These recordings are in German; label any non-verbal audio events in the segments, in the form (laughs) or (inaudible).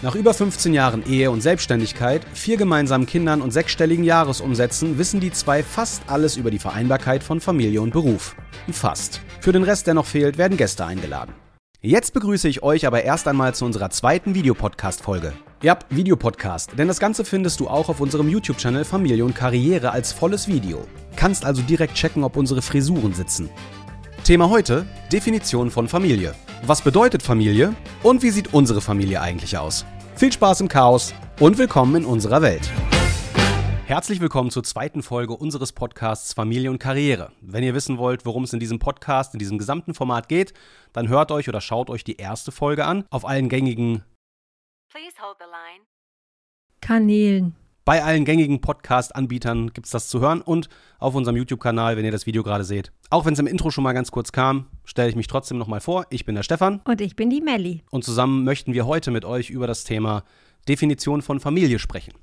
Nach über 15 Jahren Ehe und Selbstständigkeit, vier gemeinsamen Kindern und sechsstelligen Jahresumsätzen wissen die zwei fast alles über die Vereinbarkeit von Familie und Beruf. Fast. Für den Rest, der noch fehlt, werden Gäste eingeladen. Jetzt begrüße ich euch aber erst einmal zu unserer zweiten Videopodcast-Folge. Ja, Videopodcast, denn das Ganze findest du auch auf unserem YouTube-Channel Familie und Karriere als volles Video. Kannst also direkt checken, ob unsere Frisuren sitzen. Thema heute: Definition von Familie. Was bedeutet Familie und wie sieht unsere Familie eigentlich aus? Viel Spaß im Chaos und willkommen in unserer Welt. Herzlich willkommen zur zweiten Folge unseres Podcasts Familie und Karriere. Wenn ihr wissen wollt, worum es in diesem Podcast, in diesem gesamten Format geht, dann hört euch oder schaut euch die erste Folge an auf allen gängigen Kanälen. Bei allen gängigen Podcast-Anbietern gibt es das zu hören und auf unserem YouTube-Kanal, wenn ihr das Video gerade seht. Auch wenn es im Intro schon mal ganz kurz kam, stelle ich mich trotzdem nochmal vor. Ich bin der Stefan. Und ich bin die Melli. Und zusammen möchten wir heute mit euch über das Thema Definition von Familie sprechen.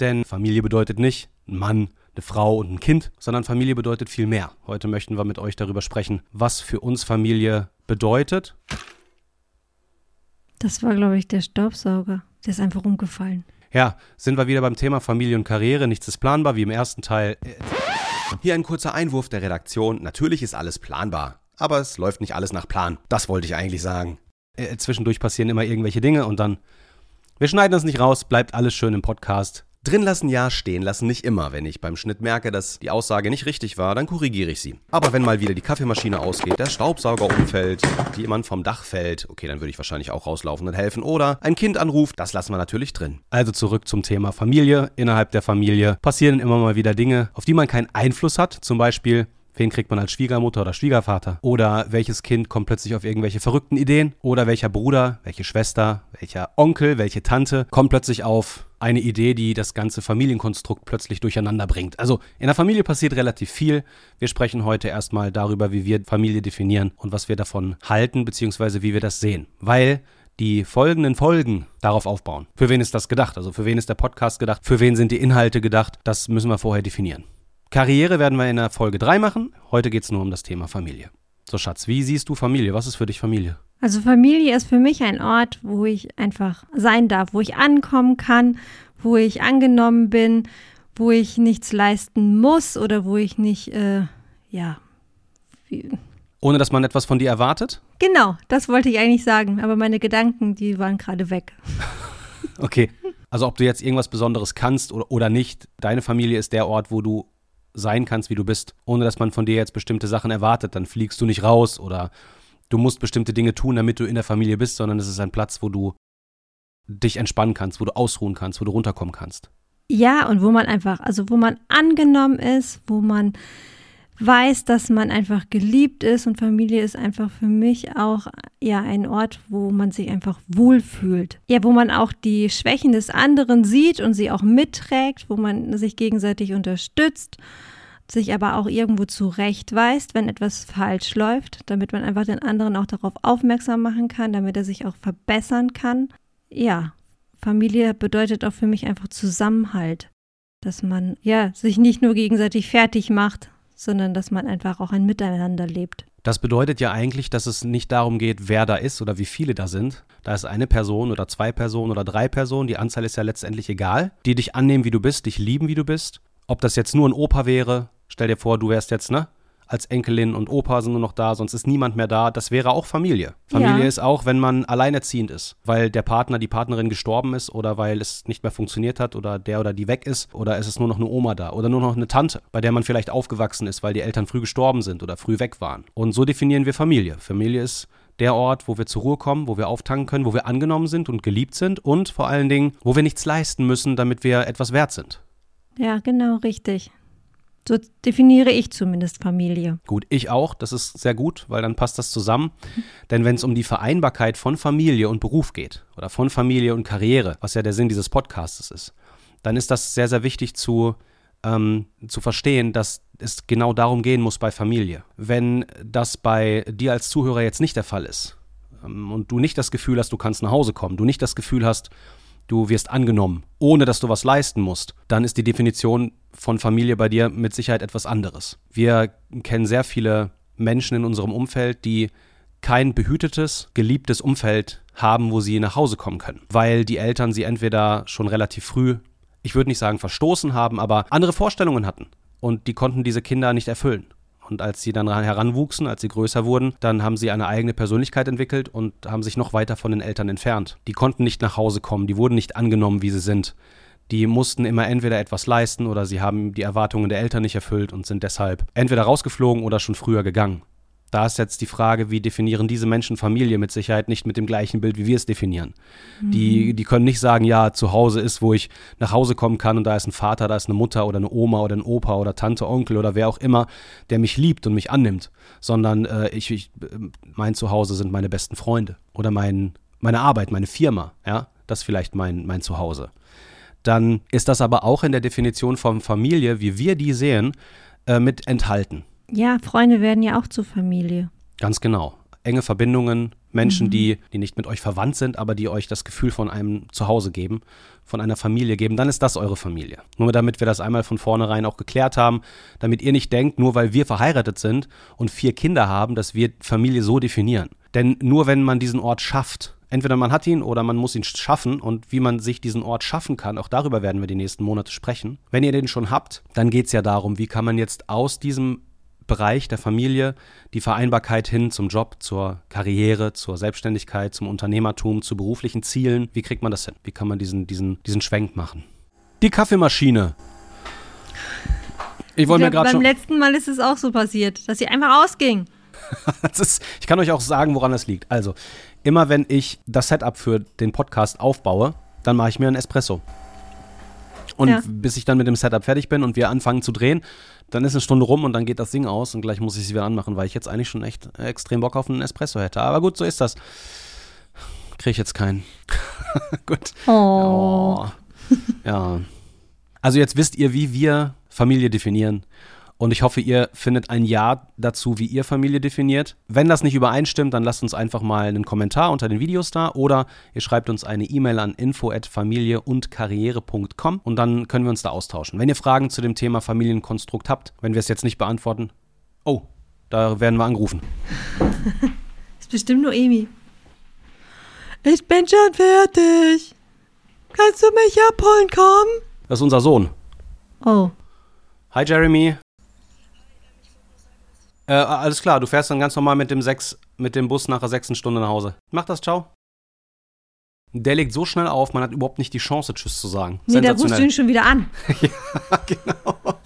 Denn Familie bedeutet nicht ein Mann, eine Frau und ein Kind, sondern Familie bedeutet viel mehr. Heute möchten wir mit euch darüber sprechen, was für uns Familie bedeutet. Das war, glaube ich, der Staubsauger. Der ist einfach umgefallen. Ja, sind wir wieder beim Thema Familie und Karriere. Nichts ist planbar, wie im ersten Teil. Hier ein kurzer Einwurf der Redaktion. Natürlich ist alles planbar, aber es läuft nicht alles nach Plan. Das wollte ich eigentlich sagen. Äh, zwischendurch passieren immer irgendwelche Dinge und dann. Wir schneiden das nicht raus, bleibt alles schön im Podcast. Drin lassen ja, stehen lassen nicht immer. Wenn ich beim Schnitt merke, dass die Aussage nicht richtig war, dann korrigiere ich sie. Aber wenn mal wieder die Kaffeemaschine ausgeht, der Staubsauger umfällt, jemand vom Dach fällt, okay, dann würde ich wahrscheinlich auch rauslaufen und helfen. Oder ein Kind anruft, das lassen wir natürlich drin. Also zurück zum Thema Familie. Innerhalb der Familie passieren immer mal wieder Dinge, auf die man keinen Einfluss hat. Zum Beispiel Wen kriegt man als Schwiegermutter oder Schwiegervater? Oder welches Kind kommt plötzlich auf irgendwelche verrückten Ideen? Oder welcher Bruder, welche Schwester, welcher Onkel, welche Tante kommt plötzlich auf eine Idee, die das ganze Familienkonstrukt plötzlich durcheinander bringt. Also in der Familie passiert relativ viel. Wir sprechen heute erstmal darüber, wie wir Familie definieren und was wir davon halten, beziehungsweise wie wir das sehen. Weil die folgenden Folgen darauf aufbauen. Für wen ist das gedacht? Also für wen ist der Podcast gedacht? Für wen sind die Inhalte gedacht? Das müssen wir vorher definieren. Karriere werden wir in der Folge 3 machen. Heute geht es nur um das Thema Familie. So, Schatz, wie siehst du Familie? Was ist für dich Familie? Also Familie ist für mich ein Ort, wo ich einfach sein darf, wo ich ankommen kann, wo ich angenommen bin, wo ich nichts leisten muss oder wo ich nicht, äh, ja. Ohne dass man etwas von dir erwartet? Genau, das wollte ich eigentlich sagen, aber meine Gedanken, die waren gerade weg. (laughs) okay. Also ob du jetzt irgendwas Besonderes kannst oder, oder nicht, deine Familie ist der Ort, wo du sein kannst, wie du bist, ohne dass man von dir jetzt bestimmte Sachen erwartet. Dann fliegst du nicht raus oder du musst bestimmte Dinge tun, damit du in der Familie bist, sondern es ist ein Platz, wo du dich entspannen kannst, wo du ausruhen kannst, wo du runterkommen kannst. Ja, und wo man einfach, also wo man angenommen ist, wo man weiß, dass man einfach geliebt ist und Familie ist einfach für mich auch ja ein Ort, wo man sich einfach wohlfühlt. Ja, wo man auch die Schwächen des anderen sieht und sie auch mitträgt, wo man sich gegenseitig unterstützt, sich aber auch irgendwo zurechtweist, wenn etwas falsch läuft, damit man einfach den anderen auch darauf aufmerksam machen kann, damit er sich auch verbessern kann. Ja, Familie bedeutet auch für mich einfach Zusammenhalt, dass man ja sich nicht nur gegenseitig fertig macht, sondern dass man einfach auch ein Miteinander lebt. Das bedeutet ja eigentlich, dass es nicht darum geht, wer da ist oder wie viele da sind. Da ist eine Person oder zwei Personen oder drei Personen, die Anzahl ist ja letztendlich egal, die dich annehmen, wie du bist, dich lieben, wie du bist. Ob das jetzt nur ein Opa wäre, stell dir vor, du wärst jetzt, ne? Als Enkelin und Opa sind nur noch da, sonst ist niemand mehr da. Das wäre auch Familie. Familie ja. ist auch, wenn man alleinerziehend ist, weil der Partner, die Partnerin gestorben ist oder weil es nicht mehr funktioniert hat oder der oder die weg ist oder ist es nur noch eine Oma da oder nur noch eine Tante, bei der man vielleicht aufgewachsen ist, weil die Eltern früh gestorben sind oder früh weg waren. Und so definieren wir Familie. Familie ist der Ort, wo wir zur Ruhe kommen, wo wir auftanken können, wo wir angenommen sind und geliebt sind und vor allen Dingen, wo wir nichts leisten müssen, damit wir etwas wert sind. Ja, genau, richtig. So definiere ich zumindest Familie. Gut, ich auch. Das ist sehr gut, weil dann passt das zusammen. Denn wenn es um die Vereinbarkeit von Familie und Beruf geht oder von Familie und Karriere, was ja der Sinn dieses Podcasts ist, dann ist das sehr, sehr wichtig zu ähm, zu verstehen, dass es genau darum gehen muss bei Familie. Wenn das bei dir als Zuhörer jetzt nicht der Fall ist ähm, und du nicht das Gefühl hast, du kannst nach Hause kommen, du nicht das Gefühl hast, du wirst angenommen, ohne dass du was leisten musst, dann ist die Definition von Familie bei dir mit Sicherheit etwas anderes. Wir kennen sehr viele Menschen in unserem Umfeld, die kein behütetes, geliebtes Umfeld haben, wo sie nach Hause kommen können, weil die Eltern sie entweder schon relativ früh, ich würde nicht sagen verstoßen haben, aber andere Vorstellungen hatten und die konnten diese Kinder nicht erfüllen. Und als sie dann heranwuchsen, als sie größer wurden, dann haben sie eine eigene Persönlichkeit entwickelt und haben sich noch weiter von den Eltern entfernt. Die konnten nicht nach Hause kommen, die wurden nicht angenommen, wie sie sind. Die mussten immer entweder etwas leisten oder sie haben die Erwartungen der Eltern nicht erfüllt und sind deshalb entweder rausgeflogen oder schon früher gegangen. Da ist jetzt die Frage, wie definieren diese Menschen Familie mit Sicherheit nicht mit dem gleichen Bild, wie wir es definieren. Mhm. Die, die können nicht sagen, ja, zu Hause ist, wo ich nach Hause kommen kann und da ist ein Vater, da ist eine Mutter oder eine Oma oder ein Opa oder Tante, Onkel oder wer auch immer, der mich liebt und mich annimmt, sondern äh, ich, ich, mein Zuhause sind meine besten Freunde oder mein, meine Arbeit, meine Firma, ja, das ist vielleicht mein, mein Zuhause. Dann ist das aber auch in der Definition von Familie, wie wir die sehen, äh, mit enthalten. Ja, Freunde werden ja auch zur Familie. Ganz genau. Enge Verbindungen, Menschen, mhm. die, die nicht mit euch verwandt sind, aber die euch das Gefühl von einem Zuhause geben, von einer Familie geben, dann ist das eure Familie. Nur damit wir das einmal von vornherein auch geklärt haben, damit ihr nicht denkt, nur weil wir verheiratet sind und vier Kinder haben, dass wir Familie so definieren. Denn nur wenn man diesen Ort schafft, entweder man hat ihn oder man muss ihn schaffen und wie man sich diesen Ort schaffen kann, auch darüber werden wir die nächsten Monate sprechen. Wenn ihr den schon habt, dann geht es ja darum, wie kann man jetzt aus diesem Bereich der Familie die Vereinbarkeit hin zum Job, zur Karriere, zur Selbstständigkeit, zum Unternehmertum, zu beruflichen Zielen. Wie kriegt man das hin? Wie kann man diesen, diesen, diesen Schwenk machen? Die Kaffeemaschine. Ich wollte mir gerade schon. Beim letzten Mal ist es auch so passiert, dass sie einfach ausging. (laughs) ist, ich kann euch auch sagen, woran das liegt. Also, immer wenn ich das Setup für den Podcast aufbaue, dann mache ich mir einen Espresso. Und ja. bis ich dann mit dem Setup fertig bin und wir anfangen zu drehen, dann ist eine Stunde rum und dann geht das Ding aus und gleich muss ich sie wieder anmachen, weil ich jetzt eigentlich schon echt extrem Bock auf einen Espresso hätte. Aber gut, so ist das. Kriege ich jetzt keinen. (laughs) gut. Oh. oh. Ja. Also jetzt wisst ihr, wie wir Familie definieren. Und ich hoffe, ihr findet ein Ja dazu, wie ihr Familie definiert. Wenn das nicht übereinstimmt, dann lasst uns einfach mal einen Kommentar unter den Videos da oder ihr schreibt uns eine E-Mail an info@familie und karriere.com und dann können wir uns da austauschen. Wenn ihr Fragen zu dem Thema Familienkonstrukt habt, wenn wir es jetzt nicht beantworten, oh, da werden wir angerufen. (laughs) ist bestimmt nur Emi. Ich bin schon fertig. Kannst du mich abholen kommen? Das ist unser Sohn. Oh. Hi Jeremy. Äh, alles klar, du fährst dann ganz normal mit dem, sechs, mit dem Bus nach der sechsten Stunde nach Hause. Mach das, ciao. Der legt so schnell auf, man hat überhaupt nicht die Chance, Tschüss zu sagen. Nee, der rufst du ihn schon wieder an. (laughs) ja, genau.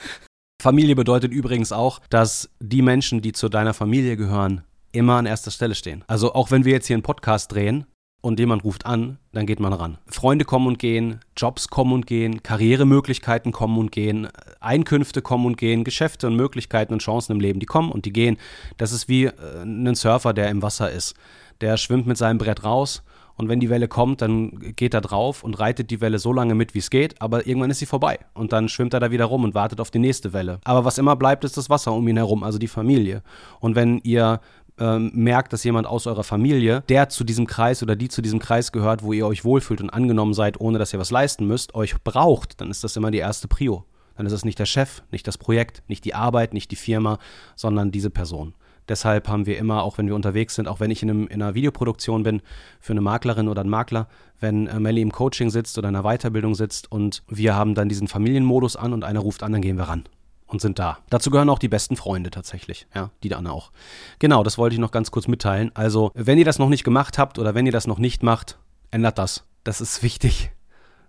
Familie bedeutet übrigens auch, dass die Menschen, die zu deiner Familie gehören, immer an erster Stelle stehen. Also auch wenn wir jetzt hier einen Podcast drehen, und jemand ruft an, dann geht man ran. Freunde kommen und gehen, Jobs kommen und gehen, Karrieremöglichkeiten kommen und gehen, Einkünfte kommen und gehen, Geschäfte und Möglichkeiten und Chancen im Leben, die kommen und die gehen. Das ist wie äh, ein Surfer, der im Wasser ist. Der schwimmt mit seinem Brett raus und wenn die Welle kommt, dann geht er drauf und reitet die Welle so lange mit, wie es geht, aber irgendwann ist sie vorbei. Und dann schwimmt er da wieder rum und wartet auf die nächste Welle. Aber was immer bleibt, ist das Wasser um ihn herum, also die Familie. Und wenn ihr ähm, merkt, dass jemand aus eurer Familie, der zu diesem Kreis oder die zu diesem Kreis gehört, wo ihr euch wohlfühlt und angenommen seid, ohne dass ihr was leisten müsst, euch braucht, dann ist das immer die erste Prio. Dann ist es nicht der Chef, nicht das Projekt, nicht die Arbeit, nicht die Firma, sondern diese Person. Deshalb haben wir immer, auch wenn wir unterwegs sind, auch wenn ich in, einem, in einer Videoproduktion bin, für eine Maklerin oder einen Makler, wenn äh, Melly im Coaching sitzt oder in einer Weiterbildung sitzt und wir haben dann diesen Familienmodus an und einer ruft an, dann gehen wir ran und sind da. Dazu gehören auch die besten Freunde tatsächlich, ja, die dann auch. Genau, das wollte ich noch ganz kurz mitteilen. Also, wenn ihr das noch nicht gemacht habt oder wenn ihr das noch nicht macht, ändert das. Das ist wichtig.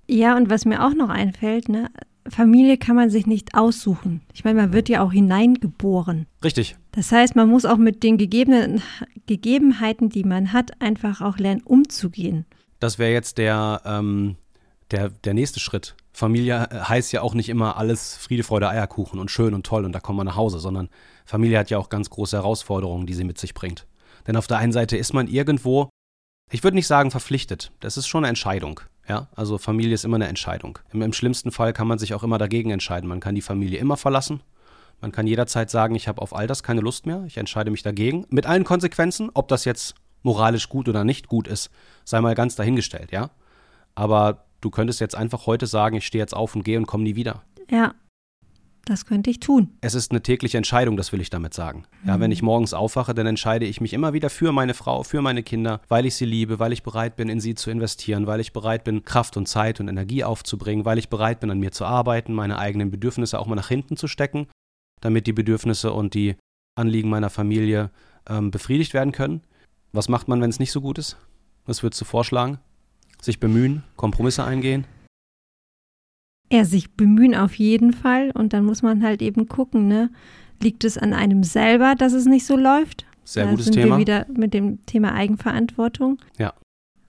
Ja, und was mir auch noch einfällt, ne, Familie kann man sich nicht aussuchen. Ich meine, man wird ja auch hineingeboren. Richtig. Das heißt, man muss auch mit den gegebenen Gegebenheiten, die man hat, einfach auch lernen, umzugehen. Das wäre jetzt der, ähm, der, der nächste Schritt. Familie äh, heißt ja auch nicht immer alles Friede, Freude, Eierkuchen und schön und toll und da kommen wir nach Hause, sondern Familie hat ja auch ganz große Herausforderungen, die sie mit sich bringt. Denn auf der einen Seite ist man irgendwo, ich würde nicht sagen verpflichtet, das ist schon eine Entscheidung. Ja, also Familie ist immer eine Entscheidung. Im, Im, schlimmsten Fall kann man sich auch immer dagegen entscheiden. Man kann die Familie immer verlassen. Man kann jederzeit sagen, ich habe auf all das keine Lust mehr. Ich entscheide mich dagegen. Mit allen Konsequenzen, ob das jetzt moralisch gut oder nicht gut ist, sei mal ganz dahingestellt, ja. Aber du könntest jetzt einfach heute sagen, ich stehe jetzt auf und gehe und komme nie wieder. Ja. Das könnte ich tun. Es ist eine tägliche Entscheidung, das will ich damit sagen. Ja, wenn ich morgens aufwache, dann entscheide ich mich immer wieder für meine Frau, für meine Kinder, weil ich sie liebe, weil ich bereit bin, in sie zu investieren, weil ich bereit bin, Kraft und Zeit und Energie aufzubringen, weil ich bereit bin, an mir zu arbeiten, meine eigenen Bedürfnisse auch mal nach hinten zu stecken, damit die Bedürfnisse und die Anliegen meiner Familie ähm, befriedigt werden können. Was macht man, wenn es nicht so gut ist? Was würdest du vorschlagen? Sich bemühen, Kompromisse eingehen? Ja, sich bemühen auf jeden Fall. Und dann muss man halt eben gucken, ne? Liegt es an einem selber, dass es nicht so läuft? Sehr da gutes sind Thema. Wir wieder mit dem Thema Eigenverantwortung. Ja.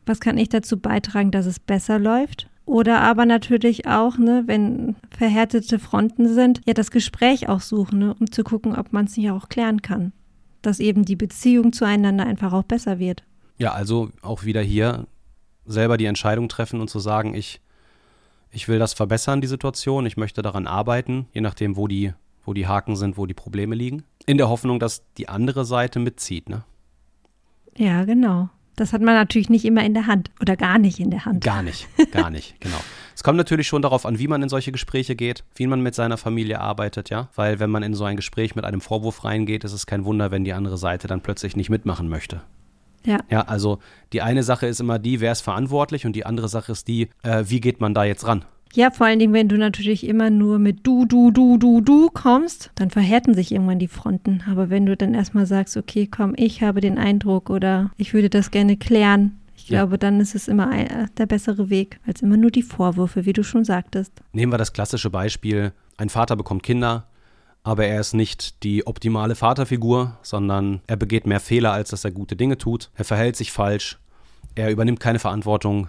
Was kann ich dazu beitragen, dass es besser läuft? Oder aber natürlich auch, ne, wenn verhärtete Fronten sind, ja, das Gespräch auch suchen, ne, um zu gucken, ob man es nicht auch klären kann. Dass eben die Beziehung zueinander einfach auch besser wird. Ja, also auch wieder hier selber die Entscheidung treffen und zu sagen, ich ich will das verbessern, die Situation, ich möchte daran arbeiten, je nachdem, wo die, wo die Haken sind, wo die Probleme liegen. In der Hoffnung, dass die andere Seite mitzieht, ne? Ja, genau. Das hat man natürlich nicht immer in der Hand oder gar nicht in der Hand. Gar nicht, gar nicht, (laughs) genau. Es kommt natürlich schon darauf an, wie man in solche Gespräche geht, wie man mit seiner Familie arbeitet, ja. Weil wenn man in so ein Gespräch mit einem Vorwurf reingeht, ist es kein Wunder, wenn die andere Seite dann plötzlich nicht mitmachen möchte. Ja. Ja, also die eine Sache ist immer die, wer ist verantwortlich und die andere Sache ist die, äh, wie geht man da jetzt ran? Ja, vor allen Dingen, wenn du natürlich immer nur mit du, du, du, du, du kommst, dann verhärten sich irgendwann die Fronten. Aber wenn du dann erstmal sagst, okay, komm, ich habe den Eindruck oder ich würde das gerne klären, ich Ja. glaube, dann ist es immer ein, der bessere Weg, als immer nur die Vorwürfe, wie du schon sagtest. Nehmen wir das klassische Beispiel, ein Vater bekommt Kinder, aber er ist nicht die optimale Vaterfigur, sondern er begeht mehr Fehler, als dass er gute Dinge tut. Er verhält sich falsch, er übernimmt keine Verantwortung,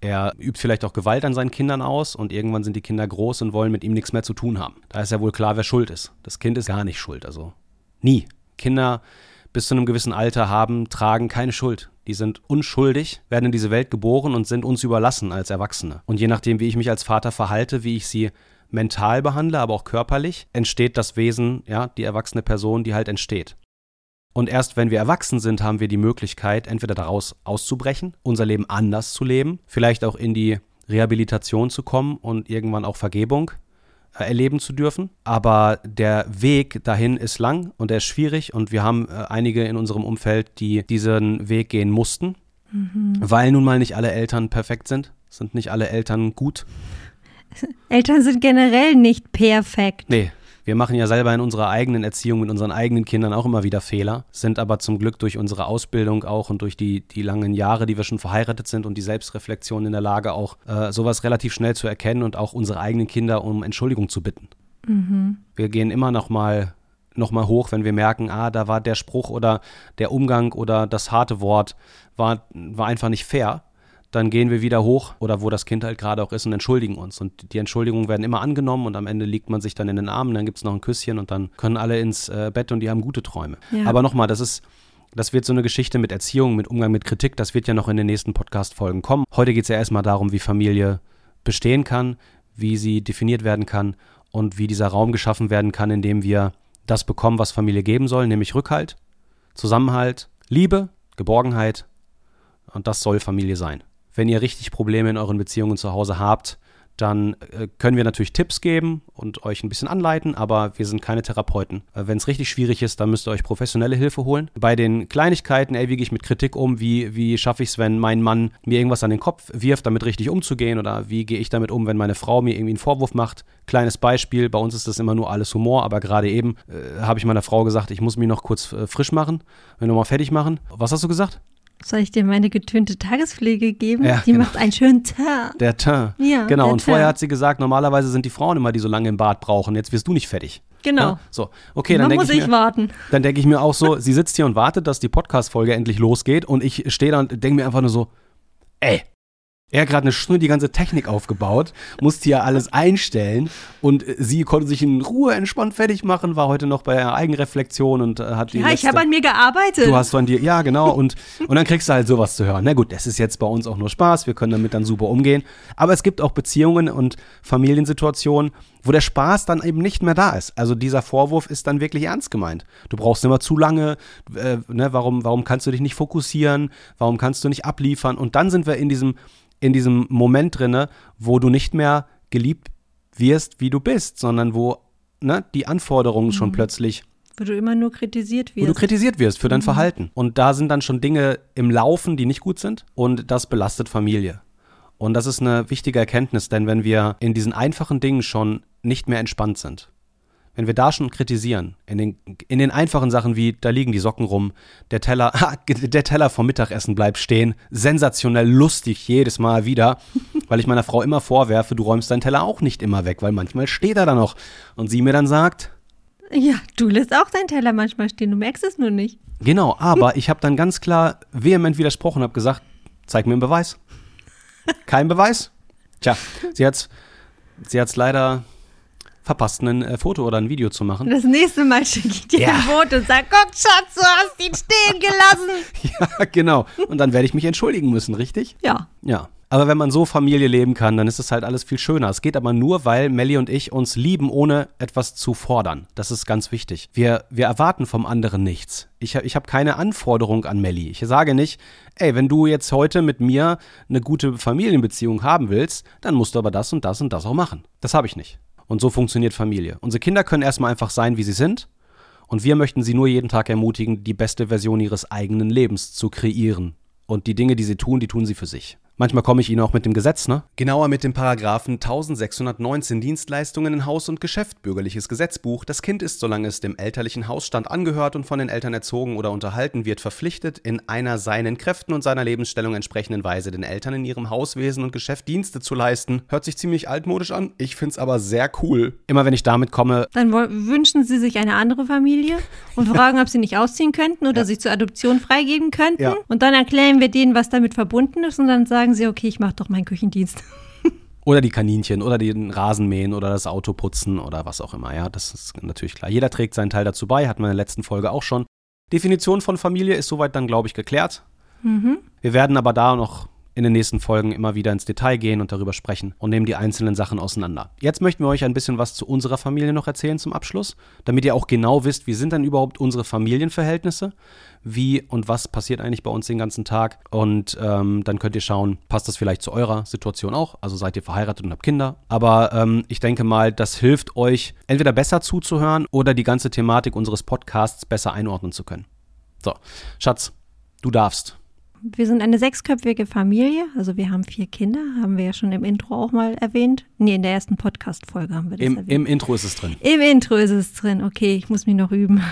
er übt vielleicht auch Gewalt an seinen Kindern aus und irgendwann sind die Kinder groß und wollen mit ihm nichts mehr zu tun haben. Da ist ja wohl klar, wer schuld ist. Das Kind ist gar nicht schuld, also nie. Kinder bis zu einem gewissen Alter haben, tragen keine Schuld. Die sind unschuldig, werden in diese Welt geboren und sind uns überlassen als Erwachsene. Und je nachdem, wie ich mich als Vater verhalte, wie ich sie mental behandle, aber auch körperlich, entsteht das Wesen, ja, die erwachsene Person, die halt entsteht. Und erst wenn wir erwachsen sind, haben wir die Möglichkeit, entweder daraus auszubrechen, unser Leben anders zu leben, vielleicht auch in die Rehabilitation zu kommen und irgendwann auch Vergebung äh, erleben zu dürfen. Aber der Weg dahin ist lang und er ist schwierig und wir haben äh, einige in unserem Umfeld, die diesen Weg gehen mussten, weil nun mal nicht alle Eltern perfekt sind, sind nicht alle Eltern gut. (laughs) Eltern sind generell nicht perfekt. Nee, wir machen ja selber in unserer eigenen Erziehung mit unseren eigenen Kindern auch immer wieder Fehler, sind aber zum Glück durch unsere Ausbildung auch und durch die, die langen Jahre, die wir schon verheiratet sind und die Selbstreflexion in der Lage, auch äh, sowas relativ schnell zu erkennen und auch unsere eigenen Kinder um Entschuldigung zu bitten. Wir gehen immer noch mal, noch mal hoch, wenn wir merken, ah, da war der Spruch oder der Umgang oder das harte Wort war, war einfach nicht fair. Dann gehen wir wieder hoch oder wo das Kind halt gerade auch ist und entschuldigen uns. Und die Entschuldigungen werden immer angenommen und am Ende liegt man sich dann in den Armen, dann gibt es noch ein Küsschen und dann können alle ins äh, Bett und die haben gute Träume. Ja. Aber nochmal, das ist, das wird so eine Geschichte mit Erziehung, mit Umgang mit Kritik, das wird ja noch in den nächsten Podcast-Folgen kommen. Heute geht es ja erstmal darum, wie Familie bestehen kann, wie sie definiert werden kann und wie dieser Raum geschaffen werden kann, in dem wir das bekommen, was Familie geben soll, nämlich Rückhalt, Zusammenhalt, Liebe, Geborgenheit und das soll Familie sein. Wenn ihr richtig Probleme in euren Beziehungen zu Hause habt, dann äh, können wir natürlich Tipps geben und euch ein bisschen anleiten, aber wir sind keine Therapeuten. Äh, Wenn es richtig schwierig ist, dann müsst ihr euch professionelle Hilfe holen. Bei den Kleinigkeiten, ey, wie gehe ich mit Kritik um? Wie, wie schaffe ich es, wenn mein Mann mir irgendwas an den Kopf wirft, damit richtig umzugehen? Oder wie gehe ich damit um, wenn meine Frau mir irgendwie einen Vorwurf macht? Kleines Beispiel, bei uns ist das immer nur alles Humor, aber gerade eben äh, habe ich meiner Frau gesagt, ich muss mich noch kurz äh, frisch machen, mir nochmal fertig machen. Was hast du gesagt? Soll ich dir meine getönte Tagespflege geben? Ja, die genau. macht einen schönen Tag. Der Teint. Ja, Genau, und vorher Teint. hat sie gesagt, normalerweise sind die Frauen immer, die so lange im Bad brauchen. Jetzt wirst du nicht fertig. Genau. Ja? So, okay, dann denke muss ich, ich mir, warten. dann denke ich mir auch so, (laughs) sie sitzt hier und wartet, dass die Podcast-Folge endlich losgeht und ich stehe da und denke mir einfach nur so, ey, Er hat gerade eine Stunde die ganze Technik aufgebaut, musste ja alles einstellen und sie konnte sich in Ruhe entspannt fertig machen, war heute noch bei der Eigenreflexion und äh, hat die Ja, ich letzte- habe an mir gearbeitet. Du hast von dir, ja, genau. Und, und dann kriegst du halt sowas zu hören. Na gut, das ist jetzt bei uns auch nur Spaß. Wir können damit dann super umgehen. Aber es gibt auch Beziehungen und Familiensituationen, wo der Spaß dann eben nicht mehr da ist. Also dieser Vorwurf ist dann wirklich ernst gemeint. Du brauchst immer zu lange. Äh, ne, warum, warum kannst du dich nicht fokussieren? Warum kannst du nicht abliefern? Und dann sind wir in diesem, in diesem Moment drinne, wo du nicht mehr geliebt wirst, wie du bist, sondern wo ne, die Anforderungen schon plötzlich wo du immer nur kritisiert wo du wirst. kritisiert wirst für dein Verhalten. Und da sind dann schon Dinge im Laufen, die nicht gut sind. Und das belastet Familie. Und das ist eine wichtige Erkenntnis, denn wenn wir in diesen einfachen Dingen schon nicht mehr entspannt sind, wenn wir da schon kritisieren, in den, in den einfachen Sachen wie, da liegen die Socken rum, der Teller, ha, (laughs) der Teller vom Mittagessen bleibt stehen, sensationell lustig jedes Mal wieder, (laughs) weil ich meiner Frau immer vorwerfe, du räumst deinen Teller auch nicht immer weg, weil manchmal steht er da noch. Und sie mir dann sagt, ja, du lässt auch deinen Teller manchmal stehen, du merkst es nur nicht. Genau, aber ich habe dann ganz klar vehement widersprochen und habe gesagt, zeig mir einen Beweis. Kein Beweis? Tja, sie hat's, sie hat's leider verpasst, ein äh, Foto oder ein Video zu machen. Das nächste Mal schicke ich dir Ja. ein Foto und sag, guck, Schatz, du hast ihn stehen gelassen. (laughs) Ja, genau. Und dann werde ich mich entschuldigen müssen, richtig? Ja, Ja. Aber wenn man so Familie leben kann, dann ist es halt alles viel schöner. Es geht aber nur, weil Melly und ich uns lieben, ohne etwas zu fordern. Das ist ganz wichtig. Wir, wir erwarten vom anderen nichts. Ich, ich habe keine Anforderung an Melly. Ich sage nicht, ey, wenn du jetzt heute mit mir eine gute Familienbeziehung haben willst, dann musst du aber das und das und das auch machen. Das habe ich nicht. Und so funktioniert Familie. Unsere Kinder können erstmal einfach sein, wie sie sind. Und wir möchten sie nur jeden Tag ermutigen, die beste Version ihres eigenen Lebens zu kreieren. Und die Dinge, die sie tun, die tun sie für sich. Manchmal komme ich Ihnen auch mit dem Gesetz, ne? Genauer mit dem Paragraphen 1619 Dienstleistungen in Haus und Geschäft, bürgerliches Gesetzbuch. Das Kind ist, solange es dem elterlichen Hausstand angehört und von den Eltern erzogen oder unterhalten wird, verpflichtet, in einer seinen Kräften und seiner Lebensstellung entsprechenden Weise den Eltern in ihrem Hauswesen und Geschäft Dienste zu leisten. Hört sich ziemlich altmodisch an. Ich find's aber sehr cool. Immer wenn ich damit komme, dann wünschen sie sich eine andere Familie und fragen, ob sie nicht ausziehen könnten oder sich zur Adoption freigeben könnten. Ja. Und dann erklären wir denen, was damit verbunden ist und dann sagen sie, okay, ich mache doch meinen Küchendienst. (laughs) Oder die Kaninchen oder den Rasenmähen oder das Auto putzen oder was auch immer. Ja, das ist natürlich klar. Jeder trägt seinen Teil dazu bei, hatten wir in der letzten Folge auch schon. Definition von Familie ist soweit dann, glaube ich, geklärt. Wir werden aber da noch in den nächsten Folgen immer wieder ins Detail gehen und darüber sprechen und nehmen die einzelnen Sachen auseinander. Jetzt möchten wir euch ein bisschen was zu unserer Familie noch erzählen zum Abschluss, damit ihr auch genau wisst, wie sind denn überhaupt unsere Familienverhältnisse, wie und was passiert eigentlich bei uns den ganzen Tag und ähm, dann könnt ihr schauen, passt das vielleicht zu eurer Situation auch, also seid ihr verheiratet und habt Kinder, aber ähm, ich denke mal, das hilft euch entweder besser zuzuhören oder die ganze Thematik unseres Podcasts besser einordnen zu können. So, Schatz, du darfst. Wir sind eine sechsköpfige Familie, also wir haben vier Kinder, haben wir ja schon im Intro auch mal erwähnt. Nee, in der ersten Podcast-Folge haben wir das Im, erwähnt. Im Intro ist es drin. Im Intro ist es drin. Okay, ich muss mich noch üben.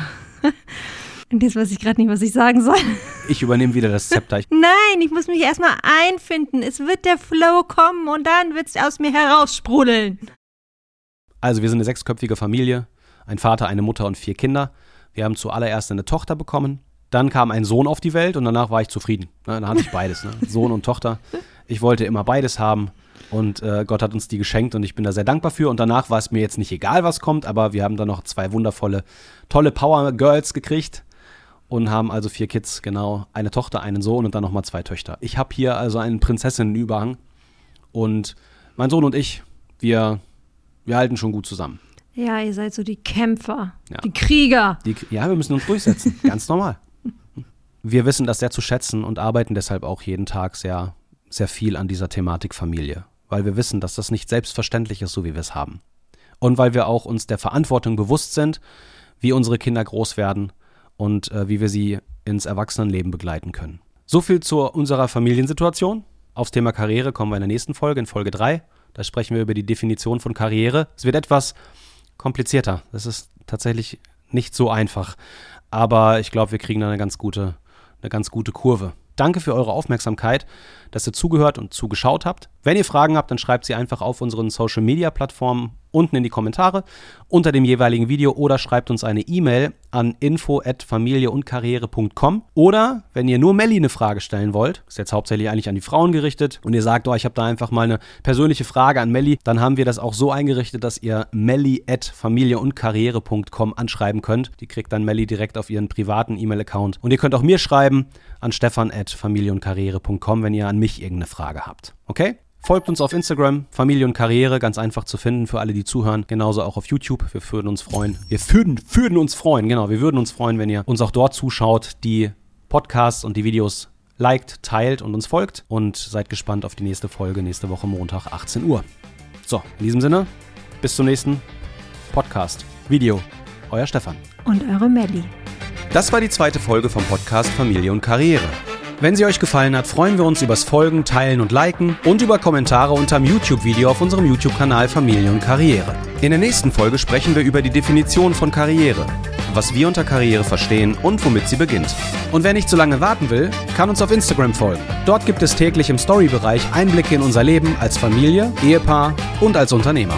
Und (laughs) jetzt weiß ich gerade nicht, was ich sagen soll. Ich übernehme wieder das Zepter. (laughs) Nein, ich muss mich erstmal einfinden. Es wird der Flow kommen und dann wird es aus mir heraussprudeln. also, wir sind eine sechsköpfige Familie. Ein Vater, eine Mutter und vier Kinder. Wir haben zuallererst eine Tochter bekommen. Dann kam ein Sohn auf die Welt und danach war ich zufrieden. Ne, Dann hatte ich beides, ne? (laughs) Sohn und Tochter. Ich wollte immer beides haben und äh, Gott hat uns die geschenkt und ich bin da sehr dankbar für. Und danach war es mir jetzt nicht egal, was kommt, aber wir haben dann noch zwei wundervolle, tolle Power Girls gekriegt und haben also vier Kids, genau. Eine Tochter, einen Sohn und dann nochmal zwei Töchter. Ich habe hier also einen Prinzessinnenüberhang und mein Sohn und ich, wir, wir halten schon gut zusammen. Ja, ihr seid so die Kämpfer, Ja. die Krieger. Die, ja, wir müssen uns durchsetzen. (laughs) Ganz normal. Wir wissen das sehr zu schätzen und arbeiten deshalb auch jeden Tag sehr, sehr viel an dieser Thematik Familie. Weil wir wissen, dass das nicht selbstverständlich ist, so wie wir es haben. Und weil wir auch uns der Verantwortung bewusst sind, wie unsere Kinder groß werden und äh, wie wir sie ins Erwachsenenleben begleiten können. So viel zu unserer Familiensituation. Aufs Thema Karriere kommen wir in der nächsten Folge, in Folge 3. Da sprechen wir über die Definition von Karriere. Es wird etwas komplizierter. Das ist tatsächlich nicht so einfach. Aber ich glaube, wir kriegen da eine ganz gute, eine ganz gute Kurve. Danke für eure Aufmerksamkeit, dass ihr zugehört und zugeschaut habt. Wenn ihr Fragen habt, dann schreibt sie einfach auf unseren Social Media Plattformen unten in die Kommentare unter dem jeweiligen Video oder schreibt uns eine E-Mail an info@familie und karriere.com oder wenn ihr nur Melli eine Frage stellen wollt, ist jetzt hauptsächlich eigentlich an die Frauen gerichtet und ihr sagt, oh, ich habe da einfach mal eine persönliche Frage an Melli, dann haben wir das auch so eingerichtet, dass ihr melli@familie und karriere.com anschreiben könnt. Die kriegt dann Melli direkt auf ihren privaten E-Mail-Account und ihr könnt auch mir schreiben an stefan@familie und karriere.com, wenn ihr an mich irgendeine Frage habt. Okay? Folgt uns auf Instagram, Familie und Karriere, ganz einfach zu finden für alle, die zuhören. Genauso auch auf YouTube. Wir würden uns freuen. Wir würden, würden uns freuen, genau. Wir würden uns freuen, wenn ihr uns auch dort zuschaut, die Podcasts und die Videos liked, teilt und uns folgt. Und seid gespannt auf die nächste Folge nächste Woche Montag, 18 Uhr. So, in diesem Sinne, bis zum nächsten Podcast, Video. Euer Stefan. Und eure Melli. Das war die zweite Folge vom Podcast Familie und Karriere. Wenn sie euch gefallen hat, freuen wir uns übers Folgen, Teilen und Liken und über Kommentare unter dem YouTube-Video auf unserem YouTube-Kanal Familie und Karriere. In der nächsten Folge sprechen wir über die Definition von Karriere, was wir unter Karriere verstehen und womit sie beginnt. Und wer nicht so lange warten will, kann uns auf Instagram folgen. Dort gibt es täglich im Story-Bereich Einblicke in unser Leben als Familie, Ehepaar und als Unternehmer.